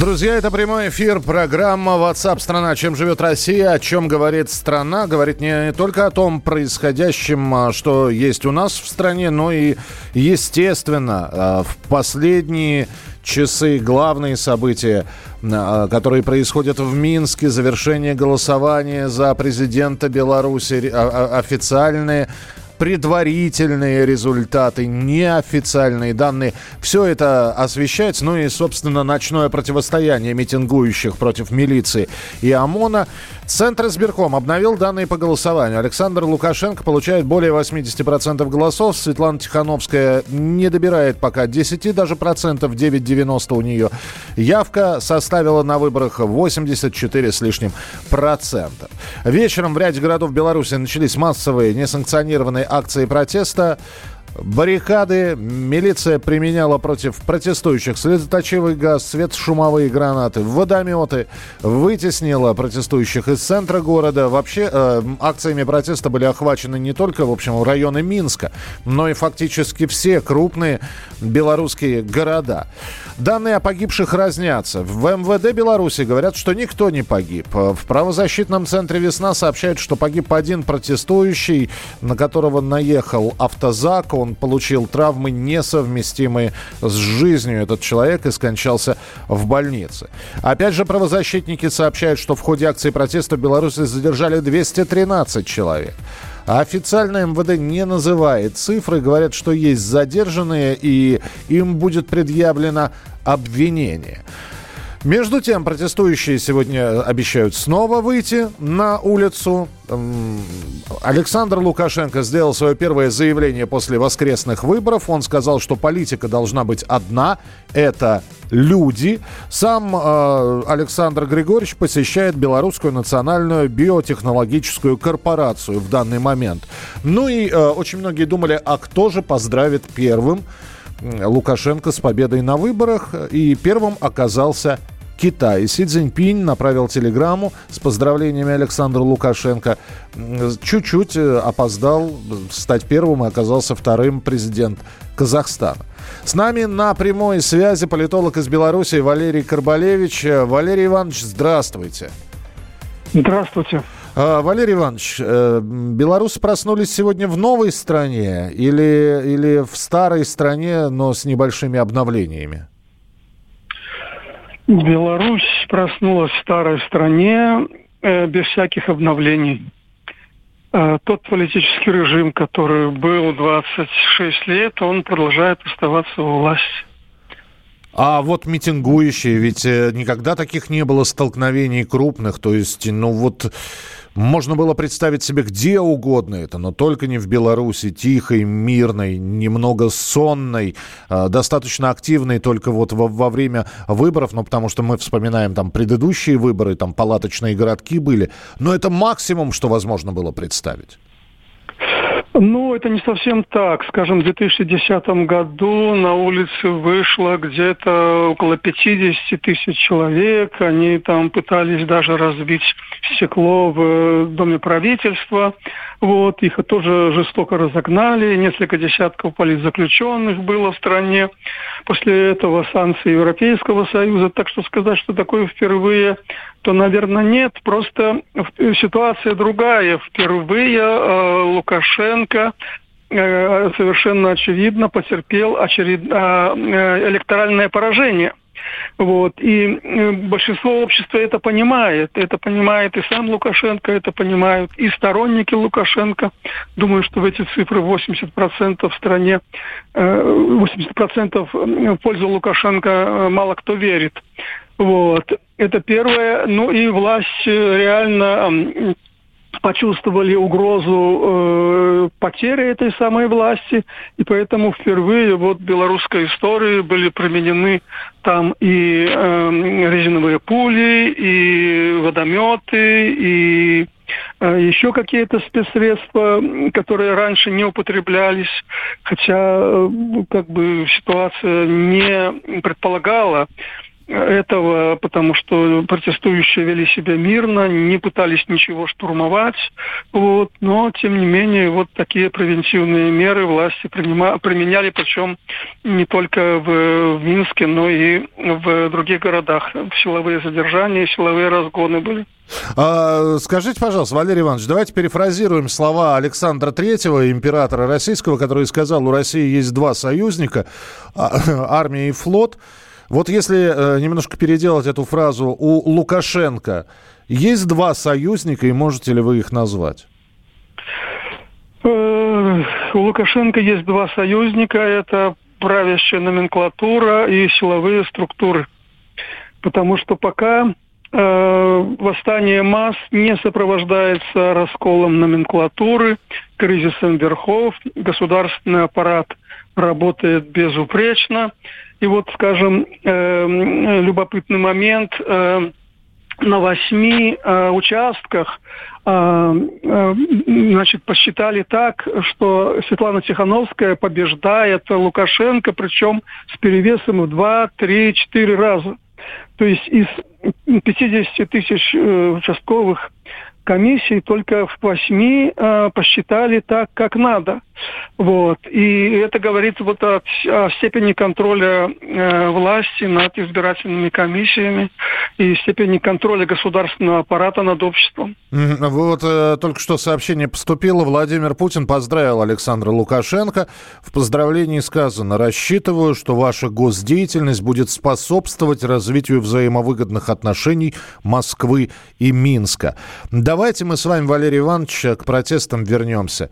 Друзья, это прямой эфир, программа WhatsApp страна Чем живет Россия? О чем говорит страна? Говорит не только о том происходящем, а, что есть у нас в стране, но и, естественно, а, в последние часы главные события, а, которые происходят в Минске, завершение голосования за президента Беларуси, официальные предварительные результаты, неофициальные данные. Все это освещается. Ну и, собственно, ночное противостояние митингующих против милиции и ОМОНа. Центр избирком обновил данные по голосованию. Александр Лукашенко получает более 80% голосов. Светлана Тихановская не добирает пока 10 даже процентов, 9,90 у нее. Явка составила на выборах 84 с лишним процентов. Вечером в ряде городов Беларуси начались массовые несанкционированные акции протеста. Баррикады милиция применяла против протестующих слезоточивый газ, светошумовые гранаты, водометы, вытеснила протестующих из центра города. Вообще э, акциями протеста были охвачены не только, в общем, районы Минска, но и фактически все крупные белорусские города. Данные о погибших разнятся. В МВД Беларуси говорят, что никто не погиб. В правозащитном центре «Весна» сообщают, что погиб один протестующий, на которого наехал автозак он получил травмы, несовместимые с жизнью. Этот человек и скончался в больнице. Опять же, правозащитники сообщают, что в ходе акции протеста в Беларуси задержали 213 человек. А официально МВД не называет цифры, говорят, что есть задержанные, и им будет предъявлено обвинение. Между тем, протестующие сегодня обещают снова выйти на улицу. Александр Лукашенко сделал свое первое заявление после воскресных выборов. Он сказал, что политика должна быть одна. Это люди. Сам э, Александр Григорьевич посещает Белорусскую национальную биотехнологическую корпорацию в данный момент. Ну и э, очень многие думали, а кто же поздравит первым Лукашенко с победой на выборах. И первым оказался Китай. Си Цзиньпинь направил телеграмму с поздравлениями Александру Лукашенко. Чуть-чуть э, опоздал стать первым и оказался вторым президент Казахстана. С нами на прямой связи политолог из Беларуси Валерий Карбалевич. Валерий Иванович, здравствуйте. Здравствуйте. Валерий Иванович, э, белорусы проснулись сегодня в новой стране или, или в старой стране, но с небольшими обновлениями? Беларусь проснулась в старой стране э, без всяких обновлений. Э, тот политический режим, который был 26 лет, он продолжает оставаться у власти. А вот митингующие, ведь э, никогда таких не было столкновений крупных, то есть, ну вот можно было представить себе где угодно это, но только не в Беларуси, тихой, мирной, немного сонной, э, достаточно активной только вот во, во время выборов, ну, потому что мы вспоминаем там предыдущие выборы, там палаточные городки были, но это максимум, что возможно было представить. Ну, это не совсем так. Скажем, в 2010 году на улице вышло где-то около 50 тысяч человек. Они там пытались даже разбить стекло в э, Доме правительства. Вот, их тоже жестоко разогнали. Несколько десятков политзаключенных было в стране. После этого санкции Европейского Союза. Так что сказать, что такое впервые, то, наверное, нет. Просто ситуация другая. Впервые э, Лукашенко э, совершенно очевидно потерпел очеред... э, электоральное поражение. Вот. И э, большинство общества это понимает. Это понимает и сам Лукашенко, это понимают и сторонники Лукашенко. Думаю, что в эти цифры 80% в стране, 80% э, в пользу Лукашенко э, мало кто верит. Вот. Это первое. Ну и власть реально почувствовали угрозу э, потери этой самой власти, и поэтому впервые вот в белорусской истории были применены там и э, резиновые пули, и водометы, и э, еще какие-то спецсредства, которые раньше не употреблялись, хотя э, как бы ситуация не предполагала этого, потому что протестующие вели себя мирно, не пытались ничего штурмовать, вот, но тем не менее вот такие превентивные меры власти принима, применяли, причем не только в, в Минске, но и в других городах. Силовые задержания, силовые разгоны были. А, скажите, пожалуйста, Валерий Иванович, давайте перефразируем слова Александра Третьего, императора российского, который сказал, у России есть два союзника, а, армия и флот. Вот если э, немножко переделать эту фразу, у Лукашенко есть два союзника, и можете ли вы их назвать? Э, у Лукашенко есть два союзника. Это правящая номенклатура и силовые структуры. Потому что пока э, восстание масс не сопровождается расколом номенклатуры, кризисом верхов, государственный аппарат работает безупречно, и вот, скажем, э, любопытный момент. Э, на восьми э, участках э, э, значит, посчитали так, что Светлана Тихановская побеждает Лукашенко, причем с перевесом в два, три, четыре раза. То есть из 50 тысяч э, участковых комиссий только в восьми э, посчитали так, как надо. Вот. И это говорит вот о, о степени контроля э, власти над избирательными комиссиями и степени контроля государственного аппарата над обществом. Вот э, только что сообщение поступило. Владимир Путин поздравил Александра Лукашенко. В поздравлении сказано, рассчитываю, что ваша госдеятельность будет способствовать развитию взаимовыгодных отношений Москвы и Минска. Давайте мы с вами, Валерий Иванович, к протестам вернемся.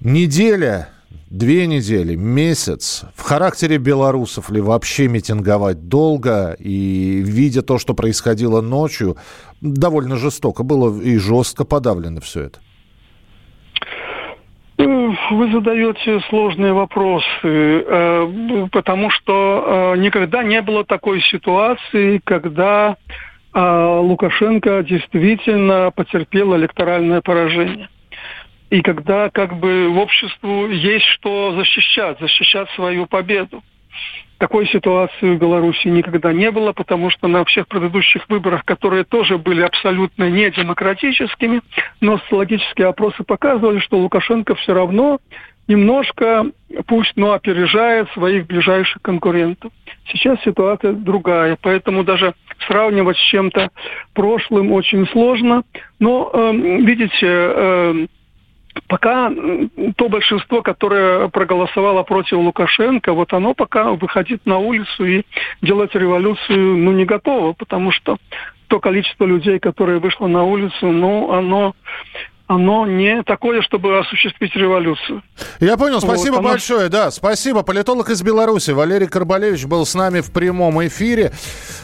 Неделя, две недели, месяц. В характере белорусов ли вообще митинговать долго? И видя то, что происходило ночью, довольно жестоко было и жестко подавлено все это. Вы задаете сложные вопросы, э, потому что э, никогда не было такой ситуации, когда э, Лукашенко действительно потерпел электоральное поражение и когда как бы в обществу есть что защищать, защищать свою победу. Такой ситуации в Беларуси никогда не было, потому что на всех предыдущих выборах, которые тоже были абсолютно недемократическими, но социологические опросы показывали, что Лукашенко все равно немножко, пусть, но опережает своих ближайших конкурентов. Сейчас ситуация другая, поэтому даже сравнивать с чем-то прошлым очень сложно. Но, э, видите, э, пока то большинство, которое проголосовало против Лукашенко, вот оно пока выходить на улицу и делать революцию, ну, не готово, потому что то количество людей, которое вышло на улицу, ну, оно оно не такое, чтобы осуществить революцию. Я понял, спасибо вот, оно... большое, да, спасибо. Политолог из Беларуси Валерий Карбалевич был с нами в прямом эфире.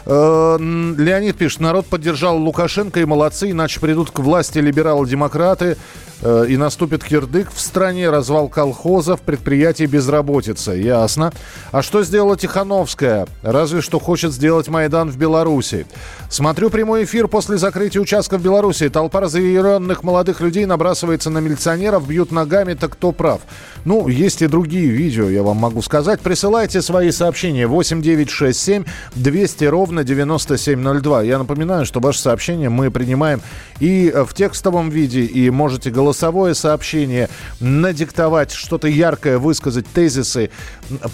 Э, Леонид пишет, народ поддержал Лукашенко и молодцы, иначе придут к власти либералы-демократы. Э, и наступит кирдык в стране, развал колхозов, предприятий, безработица. Ясно. А что сделала Тихановская? Разве что хочет сделать Майдан в Беларуси. Смотрю прямой эфир после закрытия участка в Беларуси. Толпа разъяренных молодых людей набрасывается на милиционеров, бьют ногами, так кто прав? Ну, есть и другие видео, я вам могу сказать. Присылайте свои сообщения 8967 200 ровно 9702. Я напоминаю, что ваши сообщения мы принимаем и в текстовом виде, и можете голосовать голосовое сообщение, надиктовать что-то яркое, высказать тезисы,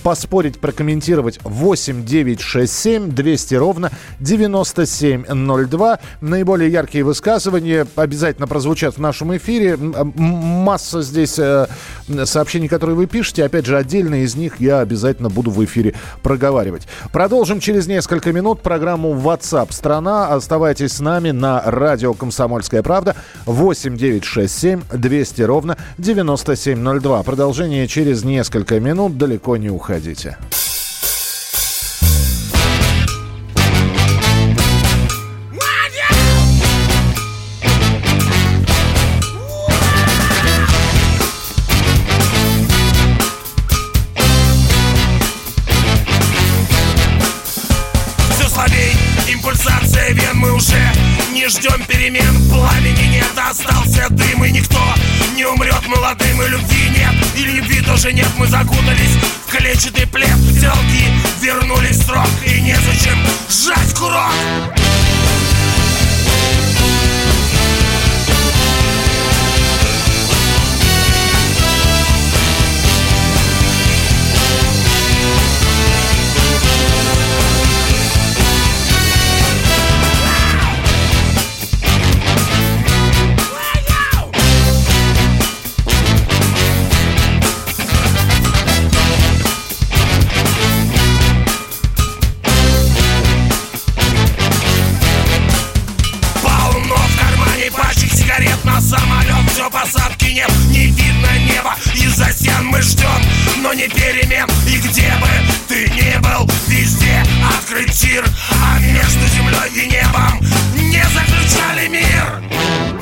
поспорить, прокомментировать 8 9 6 7 200 ровно 9702. Наиболее яркие высказывания обязательно прозвучат в нашем эфире. Масса здесь э, сообщений, которые вы пишете. Опять же, отдельные из них я обязательно буду в эфире проговаривать. Продолжим через несколько минут программу WhatsApp страна. Оставайтесь с нами на радио «Комсомольская правда» 8 9 6 7 200 ровно 9702. Продолжение через несколько минут. Далеко не уходите. Не перемен И где бы ты ни был, везде открыт тир А между землей и небом не заключали мир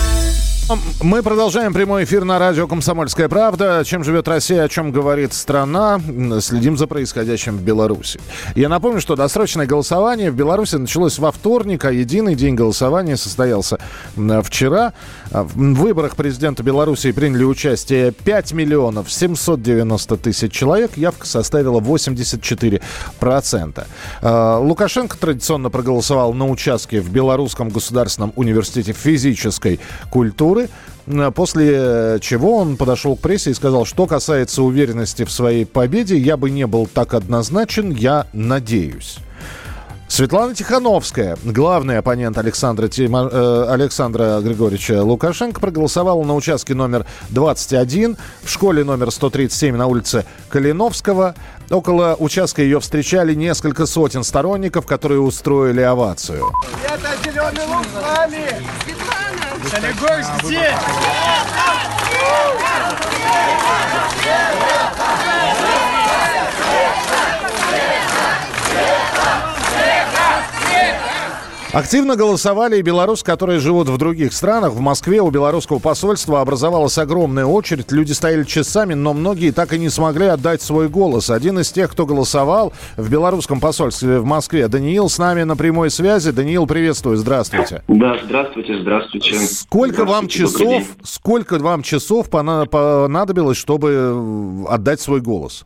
Мы продолжаем прямой эфир на радио «Комсомольская правда». Чем живет Россия, о чем говорит страна. Следим за происходящим в Беларуси. Я напомню, что досрочное голосование в Беларуси началось во вторник, а единый день голосования состоялся вчера. В выборах президента Беларуси приняли участие 5 миллионов 790 тысяч человек. Явка составила 84%. А, Лукашенко традиционно проголосовал на участке в Белорусском государственном университете физической культуры культуры, после чего он подошел к прессе и сказал, что касается уверенности в своей победе, я бы не был так однозначен, я надеюсь. Светлана Тихановская, главный оппонент Александра, Тима, э, Александра Григорьевича Лукашенко, проголосовала на участке номер 21 в школе номер 137 на улице Калиновского. Около участка ее встречали несколько сотен сторонников, которые устроили овацию. Это зеленый лук с вами! Светлана! Солигорск где? Активно голосовали и белорусы, которые живут в других странах. В Москве у белорусского посольства образовалась огромная очередь. Люди стояли часами, но многие так и не смогли отдать свой голос. Один из тех, кто голосовал в белорусском посольстве в Москве, Даниил, с нами на прямой связи. Даниил, приветствую, здравствуйте. Да, здравствуйте, здравствуйте. Сколько здравствуйте, вам часов, сколько вам часов понадобилось, чтобы отдать свой голос?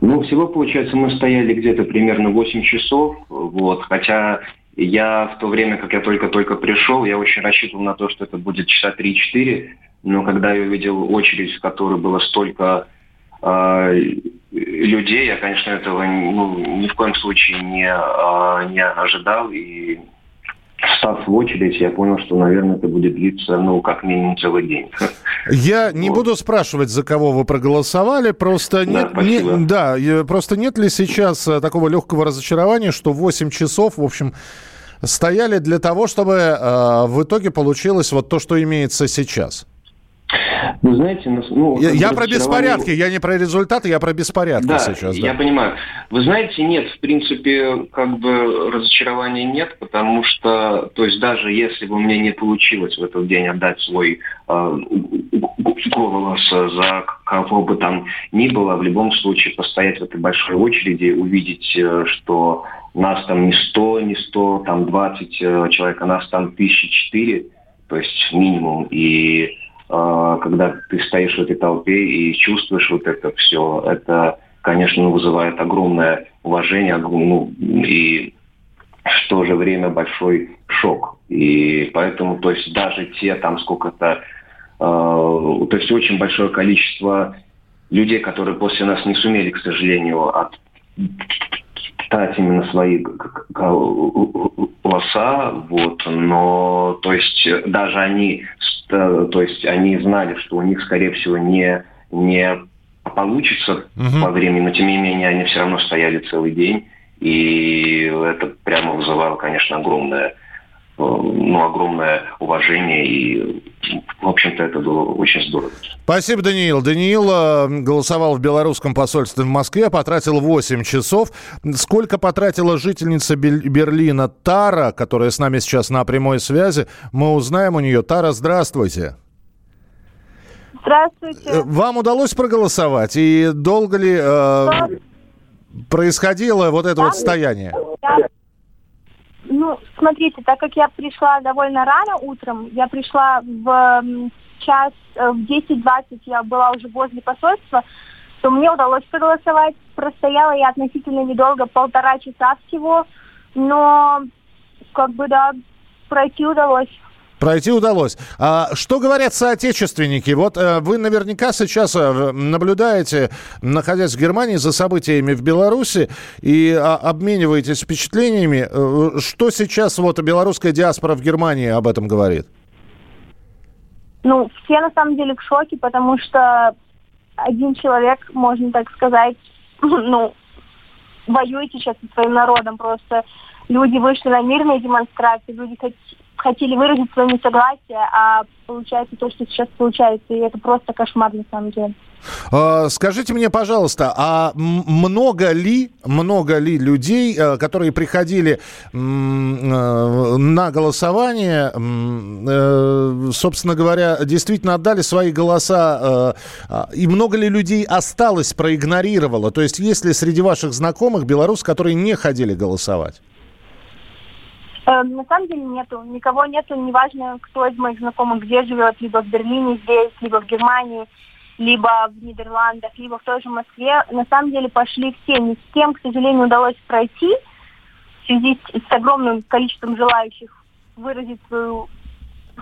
Ну, всего, получается, мы стояли где-то примерно 8 часов, вот, хотя я в то время, как я только-только пришел, я очень рассчитывал на то, что это будет часа 3-4, но когда я увидел очередь, в которой было столько э, людей, я, конечно, этого ну, ни в коем случае не, э, не ожидал. И встав в очередь, я понял, что, наверное, это будет длиться, ну, как минимум целый день. Я не буду спрашивать, за кого вы проголосовали, просто нет, да, не, да, просто нет ли сейчас э, такого легкого разочарования, что 8 часов, в общем, стояли для того, чтобы э, в итоге получилось вот то, что имеется сейчас? Вы знаете, ну, я, я про беспорядки, я не про результаты, я про беспорядки да, сейчас. Да, я понимаю. Вы знаете, нет, в принципе, как бы разочарования нет, потому что, то есть даже если бы мне не получилось в этот день отдать свой э, голос за кого бы там ни было, в любом случае постоять в этой большой очереди, увидеть, э, что нас там не 100, не 100, там 20 э, человек, а нас там тысячи четыре, то есть минимум, и а, когда ты стоишь в этой толпе и чувствуешь вот это все, это, конечно, вызывает огромное уважение ну, и в то же время большой шок. И поэтому, то есть даже те там сколько-то, э, то есть очень большое количество людей, которые после нас не сумели, к сожалению, отдать именно свои голоса, вот, но, то есть даже они то есть они знали, что у них, скорее всего, не, не получится угу. по времени, но тем не менее они все равно стояли целый день. И это прямо вызывало, конечно, огромное Э, ну, огромное уважение, и, в общем-то, это было очень здорово. Спасибо, Даниил. Даниил э, голосовал в белорусском посольстве в Москве, потратил 8 часов. Сколько потратила жительница Берлина Тара, которая с нами сейчас на прямой связи, мы узнаем у нее. Тара, здравствуйте. Здравствуйте. Э, вам удалось проголосовать? И долго ли э, происходило вот это да, вот стояние? Ну, смотрите, так как я пришла довольно рано утром, я пришла в час, э, в 10-20 я была уже возле посольства, то мне удалось проголосовать. Простояла я относительно недолго, полтора часа всего, но как бы, да, пройти удалось. Пройти удалось. А что говорят соотечественники? Вот э, вы наверняка сейчас э, наблюдаете, находясь в Германии, за событиями в Беларуси и э, обмениваетесь впечатлениями. Э, что сейчас вот белорусская диаспора в Германии об этом говорит? Ну, все на самом деле в шоке, потому что один человек, можно так сказать, ну, воюет сейчас со своим народом. Просто люди вышли на мирные демонстрации, люди хотели выразить свое несогласие, а получается то, что сейчас получается, и это просто кошмар на самом деле. А, скажите мне, пожалуйста, а много ли, много ли людей, э, которые приходили э, на голосование, э, собственно говоря, действительно отдали свои голоса, а, и много ли людей осталось, проигнорировало? То есть есть ли среди ваших знакомых белорус, которые не ходили голосовать? Э, на самом деле нету. Никого нету, неважно, кто из моих знакомых где живет, либо в Берлине здесь, либо в Германии, либо в Нидерландах, либо в той же Москве. На самом деле пошли все. Не с кем, к сожалению, удалось пройти в связи с огромным количеством желающих выразить свою,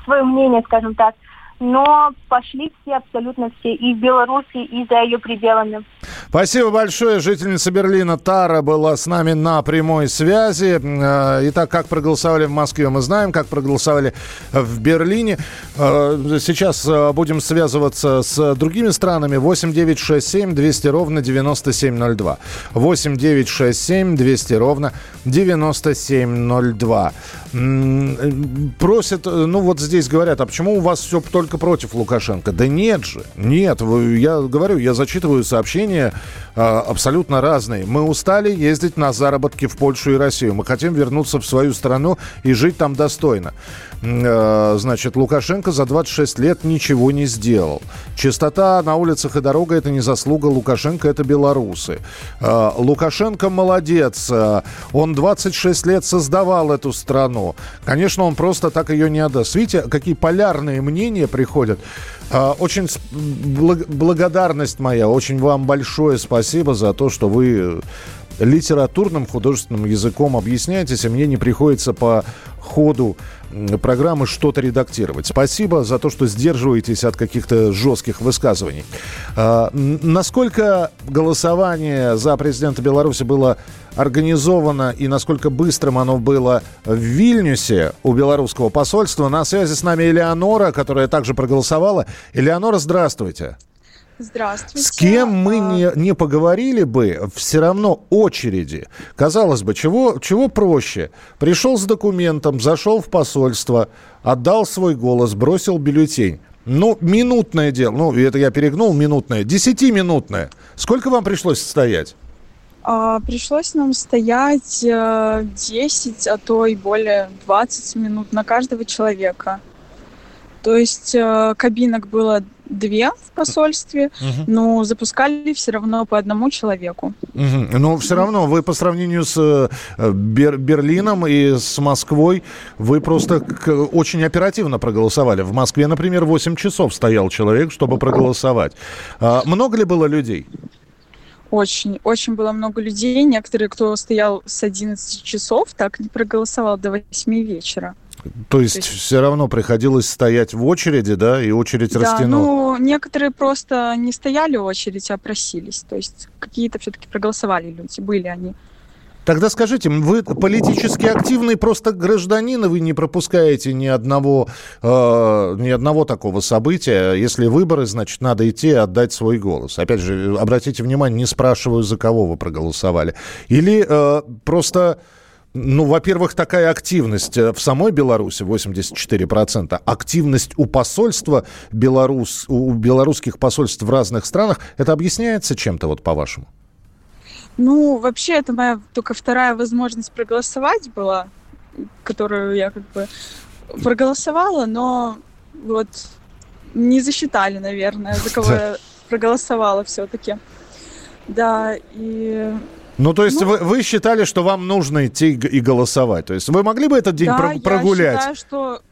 свое мнение, скажем так но пошли все, абсолютно все, и в Беларуси, и за ее пределами. Спасибо большое. Жительница Берлина Тара была с нами на прямой связи. Э, итак, как проголосовали в Москве, мы знаем, как проголосовали в Берлине. Э, сейчас э, будем связываться с другими странами. 8 9 6 7 200 ровно 9702. 8 9 6 7 200 ровно 9702. Просят, ну вот здесь говорят, а почему у вас все только против Лукашенко. Да нет же, нет. Я говорю, я зачитываю сообщения а, абсолютно разные. Мы устали ездить на заработки в Польшу и Россию. Мы хотим вернуться в свою страну и жить там достойно. А, значит, Лукашенко за 26 лет ничего не сделал. Чистота на улицах и дорога – это не заслуга Лукашенко, это белорусы. А, Лукашенко молодец. Он 26 лет создавал эту страну. Конечно, он просто так ее не отдаст. Видите, какие полярные мнения приходят. А, очень благодарность моя, очень вам большое спасибо за то, что вы литературным художественным языком объясняетесь, и мне не приходится по ходу программы что-то редактировать. Спасибо за то, что сдерживаетесь от каких-то жестких высказываний. А, насколько голосование за президента Беларуси было организовано и насколько быстрым оно было в Вильнюсе у белорусского посольства, на связи с нами Элеонора, которая также проголосовала. Элеонора, здравствуйте. Здравствуйте. С кем мы а, не, не поговорили бы, все равно очереди. Казалось бы, чего, чего проще? Пришел с документом, зашел в посольство, отдал свой голос, бросил бюллетень. Ну, минутное дело. Ну, это я перегнул, минутное. Десятиминутное. Сколько вам пришлось стоять? А, пришлось нам стоять э, 10, а то и более 20 минут на каждого человека. То есть э, кабинок было две в посольстве, угу. но запускали все равно по одному человеку. Угу. Но все равно вы по сравнению с э, Бер Берлином и с Москвой, вы просто очень оперативно проголосовали. В Москве, например, 8 часов стоял человек, чтобы проголосовать. А много ли было людей? Очень, очень было много людей. Некоторые, кто стоял с 11 часов, так не проголосовал до 8 вечера. То есть, То есть все равно приходилось стоять в очереди, да, и очередь да, растянула? ну, некоторые просто не стояли в очередь, а просились. То есть какие-то все-таки проголосовали люди, были они. Тогда скажите, вы политически активный просто гражданин, и вы не пропускаете ни одного, э, ни одного такого события. Если выборы, значит, надо идти и отдать свой голос. Опять же, обратите внимание, не спрашиваю, за кого вы проголосовали. Или э, просто... Ну, во-первых, такая активность э, в самой Беларуси 84%. Активность у посольства Беларус, у белорусских посольств в разных странах, это объясняется чем-то, вот по-вашему? Ну, вообще, это моя только вторая возможность проголосовать была, которую я как бы проголосовала, но вот не засчитали, наверное, за кого я проголосовала все-таки. Да, и... Ну, то есть ну, вы, вы считали, что вам нужно идти и голосовать? То есть вы могли бы этот день да, про- прогулять? я считаю, что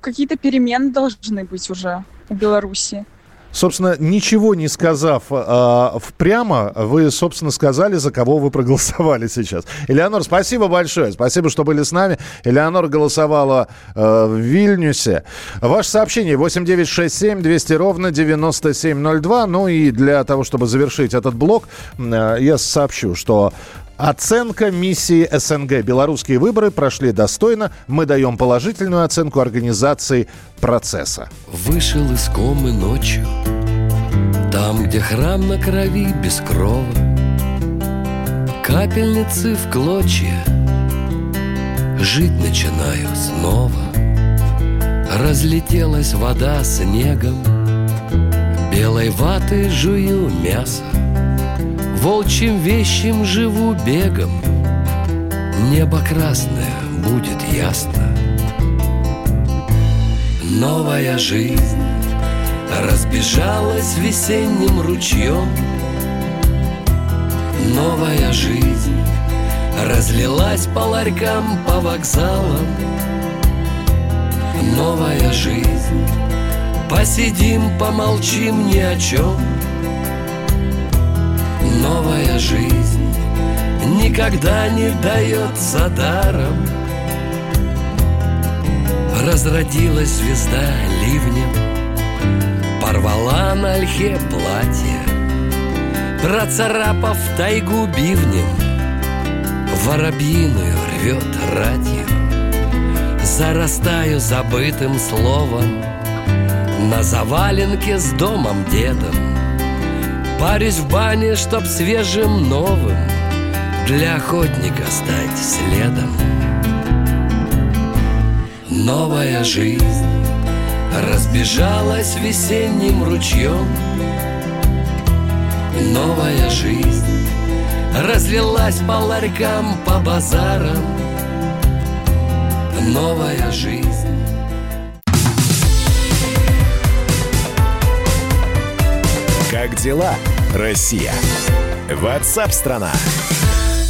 какие-то перемены должны быть уже в Беларуси. Собственно, ничего не сказав э, прямо, вы, собственно, сказали, за кого вы проголосовали сейчас. Элеонор, спасибо большое. Спасибо, что были с нами. Элеонор голосовала э, в Вильнюсе. Ваше сообщение 8967 200 ровно 9702. Ну и для того, чтобы завершить этот блок, э, я сообщу, что Оценка миссии СНГ. Белорусские выборы прошли достойно. Мы даем положительную оценку организации процесса. Вышел из комы ночью, там, где храм на крови без крова, Капельницы в клочья, жить начинаю снова. Разлетелась вода снегом, белой ваты жую мясо. Волчьим вещим живу бегом. Небо красное будет ясно. Новая жизнь Разбежалась весенним ручьем. Новая жизнь Разлилась по ларькам, по вокзалам. Новая жизнь Посидим, помолчим ни о чем новая жизнь Никогда не дается даром. Разродилась звезда ливнем Порвала на ольхе платье Процарапав тайгу бивнем Воробьиную рвет ратью Зарастаю забытым словом На заваленке с домом дедом Парюсь в бане, чтоб свежим новым Для охотника стать следом. Новая жизнь разбежалась весенним ручьем. Новая жизнь разлилась по ларькам, по базарам. Новая жизнь Как дела, Россия? Ватсап-страна!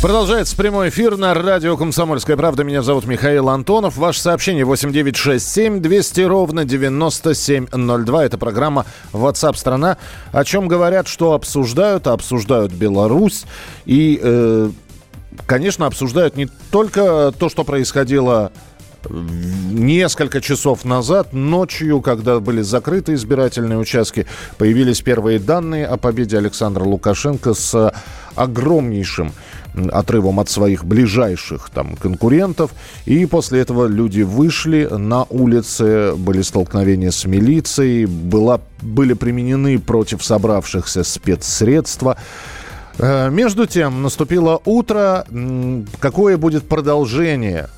Продолжается прямой эфир на радио «Комсомольская правда». Меня зовут Михаил Антонов. Ваше сообщение 8967 200 ровно 9702. Это программа WhatsApp страна О чем говорят, что обсуждают, обсуждают Беларусь. И, э, конечно, обсуждают не только то, что происходило несколько часов назад, ночью, когда были закрыты избирательные участки, появились первые данные о победе Александра Лукашенко с огромнейшим отрывом от своих ближайших там конкурентов. И после этого люди вышли на улицы, были столкновения с милицией, была, были применены против собравшихся спецсредства. Э, между тем, наступило утро. Какое будет продолжение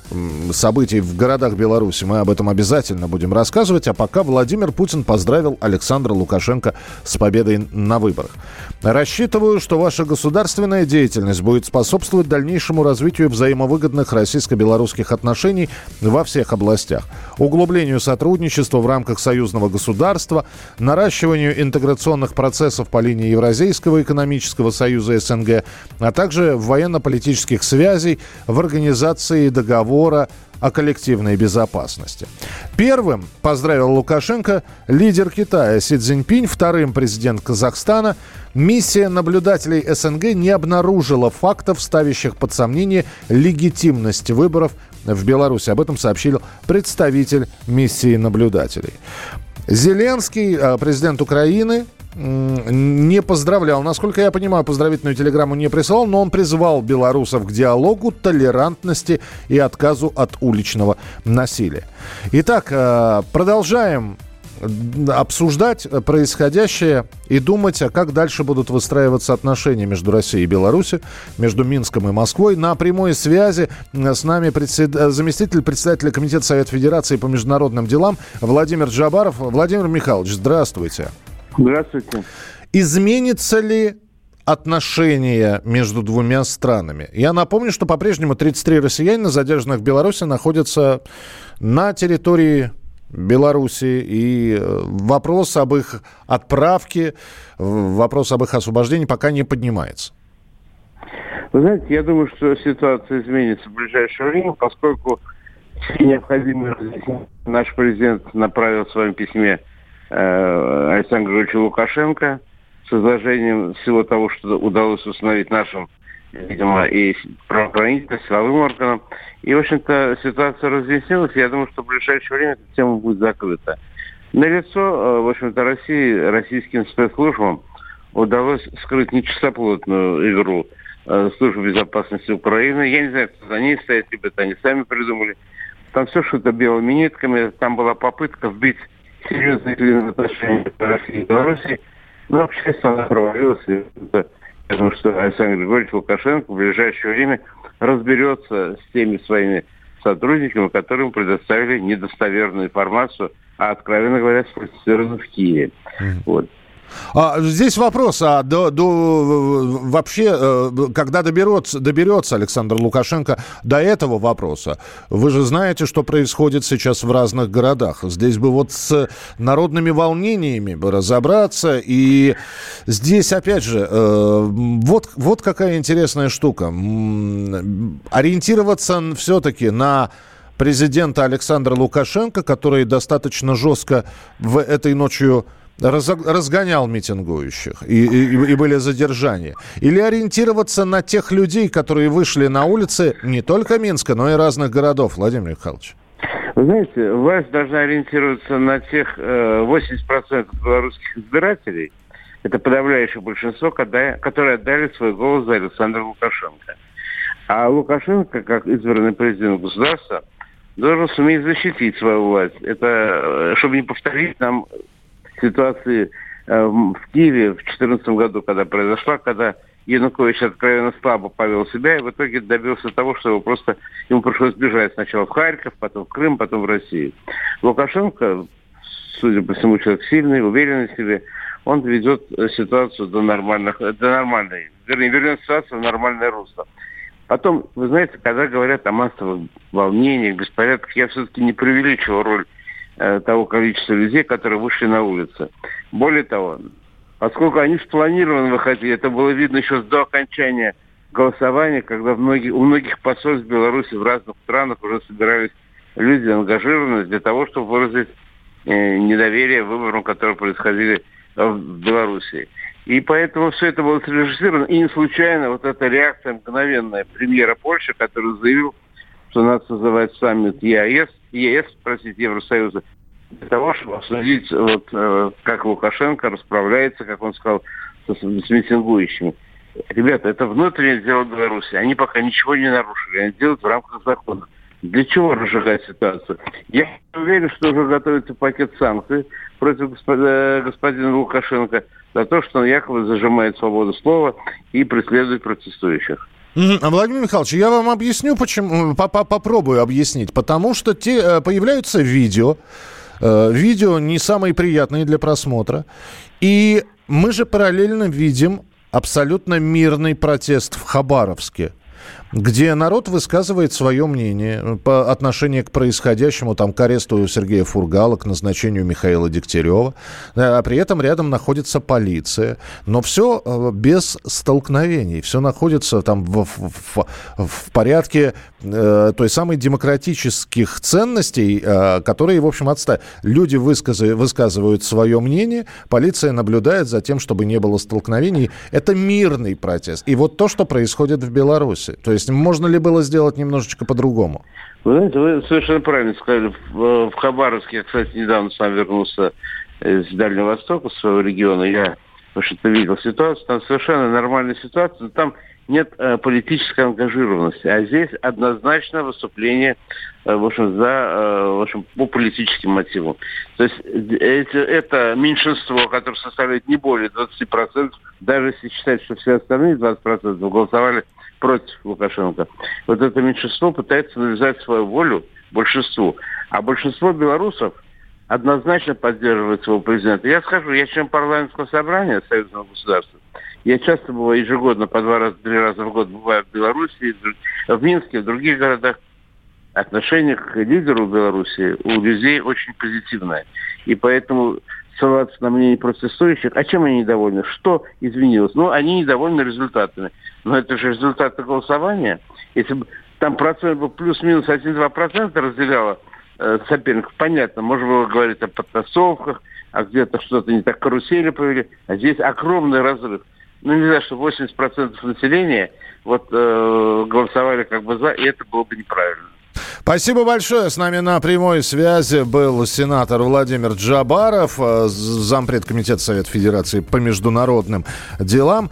событий в городах Беларуси, мы об этом обязательно будем рассказывать. А пока Владимир Путин поздравил Александра Лукашенко с победой на выборах. Рассчитываю, что ваша государственная деятельность будет способствовать дальнейшему развитию взаимовыгодных российско-белорусских отношений во всех областях. Углублению сотрудничества в рамках союзного государства, наращиванию интеграционных процессов по линии Евразийского экономического союза СНГ, а также военно-политических связей в организации договора о коллективной безопасности. Первым поздравил Лукашенко лидер Китая Си Цзиньпинь, вторым президент Казахстана. Миссия наблюдателей СНГ не обнаружила фактов, ставящих под сомнение легитимность выборов в Беларуси. Об этом сообщил представитель миссии наблюдателей. Зеленский, э, президент Украины, не поздравлял. Насколько я понимаю, поздравительную телеграмму не присылал, но он призывал белорусов к диалогу, толерантности и отказу от уличного насилия. Итак, э, продолжаем обсуждать происходящее и думать, а как дальше будут выстраиваться отношения между Россией и Беларусью, между Минском и Москвой. На прямой связи с нами председ... заместитель председателя Комитета Совета Федерации по международным делам Владимир Джабаров. Владимир Михайлович. Здравствуйте. Изменится ли отношения между двумя странами. Я напомню, что по-прежнему 33 россиянина, задержанных в Беларуси, находятся на территории Беларуси, и э, вопрос об их отправке, вопрос об их освобождении пока не поднимается. Вы знаете, я думаю, что ситуация изменится в ближайшее время, поскольку необходимые разъяснения наш президент направил в своем письме э, Александру Григорьевичу Лукашенко с изложением всего того, что удалось установить нашим видимо, и правоохранительным, силовым органам. И, в общем-то, ситуация разъяснилась. Я думаю, что в ближайшее время эта тема будет закрыта. Налицо, э, в общем-то, России, российским спецслужбам удалось скрыть нечистоплотную игру э, службы безопасности Украины. Я не знаю, кто за ней стоит, это они сами придумали. Там все что-то белыми нитками. Там была попытка вбить серьезные клин в отношении России и Беларуси. Но провалилась. И это я думаю, что Александр Григорьевич Лукашенко в ближайшее время разберется с теми своими сотрудниками, которым предоставили недостоверную информацию, а, откровенно говоря, сфальсифицированную в Киеве. Mm-hmm. Вот. А, здесь вопрос, а до, до, вообще, э, когда доберется, доберется Александр Лукашенко до этого вопроса, вы же знаете, что происходит сейчас в разных городах. Здесь бы вот с народными волнениями бы разобраться. И здесь, опять же, э, вот, вот какая интересная штука. Ориентироваться все-таки на президента Александра Лукашенко, который достаточно жестко в этой ночью разгонял митингующих и, и, и были задержания? Или ориентироваться на тех людей, которые вышли на улицы не только Минска, но и разных городов, Владимир Михайлович? Вы знаете, власть должна ориентироваться на тех э, 80% белорусских избирателей, это подавляющее большинство, которые отдали свой голос за Александра Лукашенко. А Лукашенко, как избранный президент государства, должен суметь защитить свою власть. Это, э, чтобы не повторить нам ситуации э, в Киеве в 2014 году, когда произошла, когда Янукович откровенно слабо повел себя и в итоге добился того, что его просто ему пришлось бежать сначала в Харьков, потом в Крым, потом в Россию. Лукашенко, судя по всему, человек сильный, уверенный в себе, он ведет ситуацию до нормальных, до нормальной, вернее, вернет ситуацию в нормальное русло. Потом, вы знаете, когда говорят о массовых волнениях, беспорядках, я все-таки не преувеличиваю роль того количества людей, которые вышли на улицы. Более того, поскольку они спланированно выходили, это было видно еще до окончания голосования, когда многие, у многих посольств Беларуси в разных странах уже собирались люди ангажированные для того, чтобы выразить э, недоверие выборам, которые происходили в Беларуси. И поэтому все это было срежиссировано. И не случайно вот эта реакция мгновенная премьера Польши, который заявил, что надо создавать саммит ЕАЭС, ЕС, простите, Евросоюза, для того, чтобы обсудить, вот, э, как Лукашенко расправляется, как он сказал, с, с митингующими. Ребята, это внутреннее дело Беларуси. Они пока ничего не нарушили. Они делают в рамках закона. Для чего разжигать ситуацию? Я уверен, что уже готовится пакет санкций против господина, господина Лукашенко за то, что он якобы зажимает свободу слова и преследует протестующих. А Владимир Михайлович, я вам объясню, почему, попробую объяснить. Потому что те, э, появляются видео, э, видео не самые приятные для просмотра. И мы же параллельно видим абсолютно мирный протест в Хабаровске где народ высказывает свое мнение по отношению к происходящему, там, к аресту Сергея Фургала, к назначению Михаила Дегтярева, а при этом рядом находится полиция, но все э, без столкновений, все находится там в, в, в порядке э, той самой демократических ценностей, э, которые, в общем, отстают. Люди высказы, высказывают свое мнение, полиция наблюдает за тем, чтобы не было столкновений. Это мирный протест. И вот то, что происходит в Беларуси. То есть можно ли было сделать немножечко по-другому? Вы знаете, вы совершенно правильно сказали. В, Хабаровске, я, кстати, недавно сам вернулся из Дальнего Востока, своего региона, я, общем-то, видел ситуацию, там совершенно нормальная ситуация, там нет э, политической ангажированности. А здесь однозначно выступление э, в общем, за, э, в общем, по политическим мотивам. То есть эти, это меньшинство, которое составляет не более 20%, даже если считать, что все остальные 20% голосовали против Лукашенко. Вот это меньшинство пытается навязать свою волю большинству. А большинство белорусов однозначно поддерживает своего президента. Я скажу, я член парламентского собрания Союзного государства. Я часто бываю ежегодно, по два раза, три раза в год бываю в Беларуси, в Минске, в других городах. Отношение к лидеру Беларуси у людей очень позитивное. И поэтому ссылаться на мнение протестующих, а чем они недовольны? Что изменилось? Ну, они недовольны результатами. Но это же результаты голосования. Если бы там процент был плюс-минус 1-2% разделяло э, соперников, понятно, можно было говорить о подтасовках, а где-то что-то не так карусели повели, а здесь огромный разрыв ну, не знаю, что 80% населения вот э, голосовали как бы за, и это было бы неправильно. Спасибо большое. С нами на прямой связи был сенатор Владимир Джабаров, э, зампред Комитета Совета Федерации по международным делам.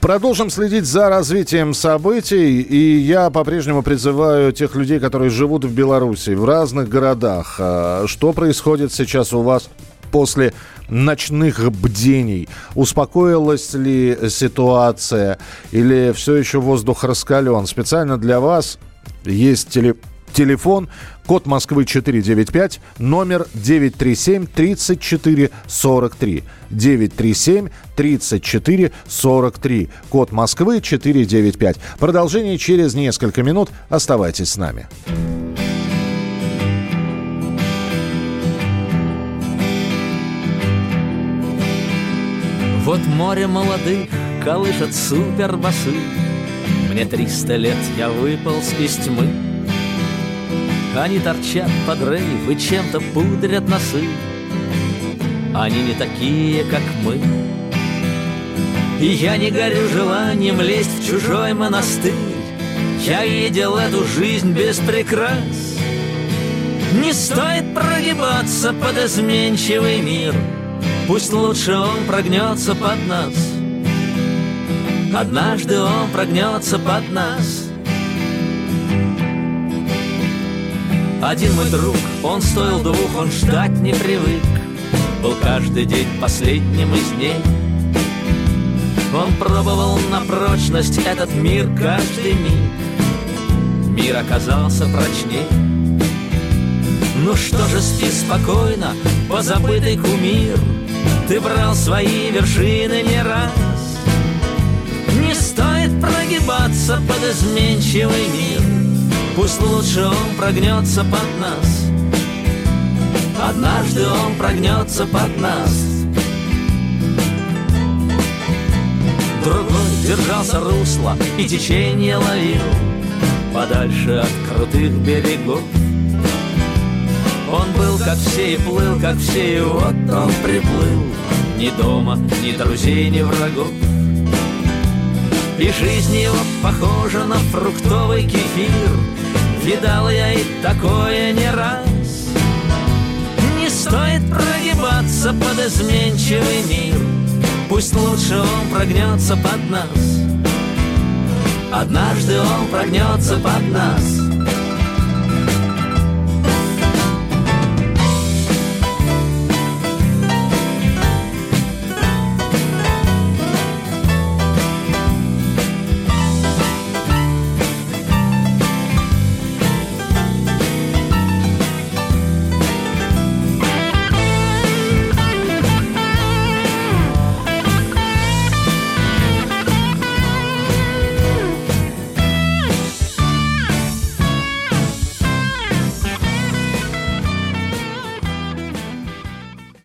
Продолжим следить за развитием событий, и я по-прежнему призываю тех людей, которые живут в Беларуси, в разных городах. Э, что происходит сейчас у вас после ночных бдений? Успокоилась ли ситуация или все еще воздух раскален? Специально для вас есть теле телефон, код Москвы 495, номер 937 34 43. 937 34 43. Код Москвы 495. Продолжение через несколько минут. Оставайтесь с нами. Вот море молодых колышет супербасы. Мне триста лет, я выполз из тьмы. Они торчат под рейв и чем-то пудрят носы. Они не такие, как мы. И я не горю желанием лезть в чужой монастырь. Я видел эту жизнь без прикрас. Не стоит прогибаться под изменчивый мир — Пусть лучше он прогнется под нас. Однажды он прогнется под нас. Один мой друг, он стоил двух, он ждать не привык. Был каждый день последним из дней. Он пробовал на прочность этот мир каждый миг. Мир оказался прочней. Ну что же, спи спокойно, позабытый кумир ты брал свои вершины не раз. Не стоит прогибаться под изменчивый мир. Пусть лучше он прогнется под нас. Однажды он прогнется под нас. Другой держался русла и течение ловил. Подальше от крутых берегов он был как все и плыл, как все, и вот он приплыл. Ни дома, ни друзей, ни врагов И жизнь его похожа на фруктовый кефир. Видал я и такое не раз. Не стоит прогибаться под изменчивый мир. Пусть лучше он прогнется под нас. Однажды он прогнется под нас